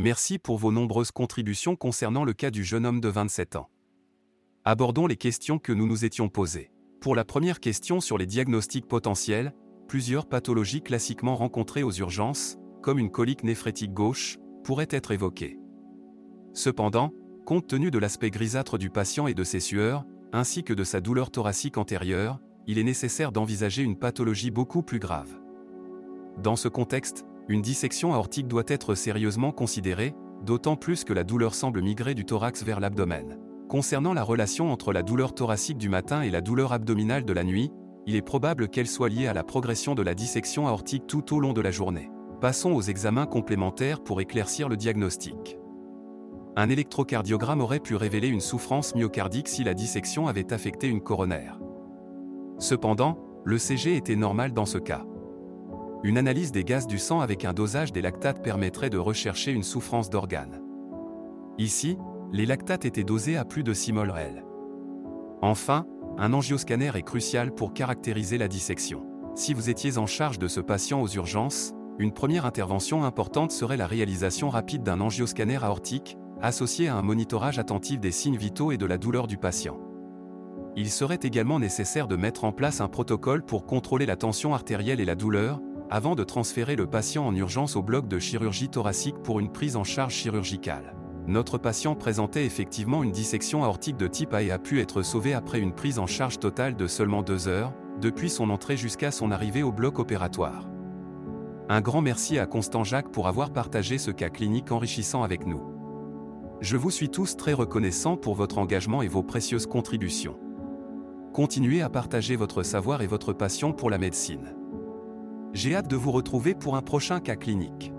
Merci pour vos nombreuses contributions concernant le cas du jeune homme de 27 ans. Abordons les questions que nous nous étions posées. Pour la première question sur les diagnostics potentiels, plusieurs pathologies classiquement rencontrées aux urgences, comme une colique néphrétique gauche, pourraient être évoquées. Cependant, compte tenu de l'aspect grisâtre du patient et de ses sueurs, ainsi que de sa douleur thoracique antérieure, il est nécessaire d'envisager une pathologie beaucoup plus grave. Dans ce contexte, une dissection aortique doit être sérieusement considérée, d'autant plus que la douleur semble migrer du thorax vers l'abdomen. Concernant la relation entre la douleur thoracique du matin et la douleur abdominale de la nuit, il est probable qu'elle soit liée à la progression de la dissection aortique tout au long de la journée. Passons aux examens complémentaires pour éclaircir le diagnostic. Un électrocardiogramme aurait pu révéler une souffrance myocardique si la dissection avait affecté une coronaire. Cependant, le CG était normal dans ce cas. Une analyse des gaz du sang avec un dosage des lactates permettrait de rechercher une souffrance d'organes. Ici, les lactates étaient dosés à plus de 6 mol L. Enfin, un angioscanner est crucial pour caractériser la dissection. Si vous étiez en charge de ce patient aux urgences, une première intervention importante serait la réalisation rapide d'un angioscanner aortique, associé à un monitorage attentif des signes vitaux et de la douleur du patient. Il serait également nécessaire de mettre en place un protocole pour contrôler la tension artérielle et la douleur, avant de transférer le patient en urgence au bloc de chirurgie thoracique pour une prise en charge chirurgicale. Notre patient présentait effectivement une dissection aortique de type A et a pu être sauvé après une prise en charge totale de seulement deux heures, depuis son entrée jusqu'à son arrivée au bloc opératoire. Un grand merci à Constant Jacques pour avoir partagé ce cas clinique enrichissant avec nous. Je vous suis tous très reconnaissant pour votre engagement et vos précieuses contributions. Continuez à partager votre savoir et votre passion pour la médecine. J'ai hâte de vous retrouver pour un prochain cas clinique.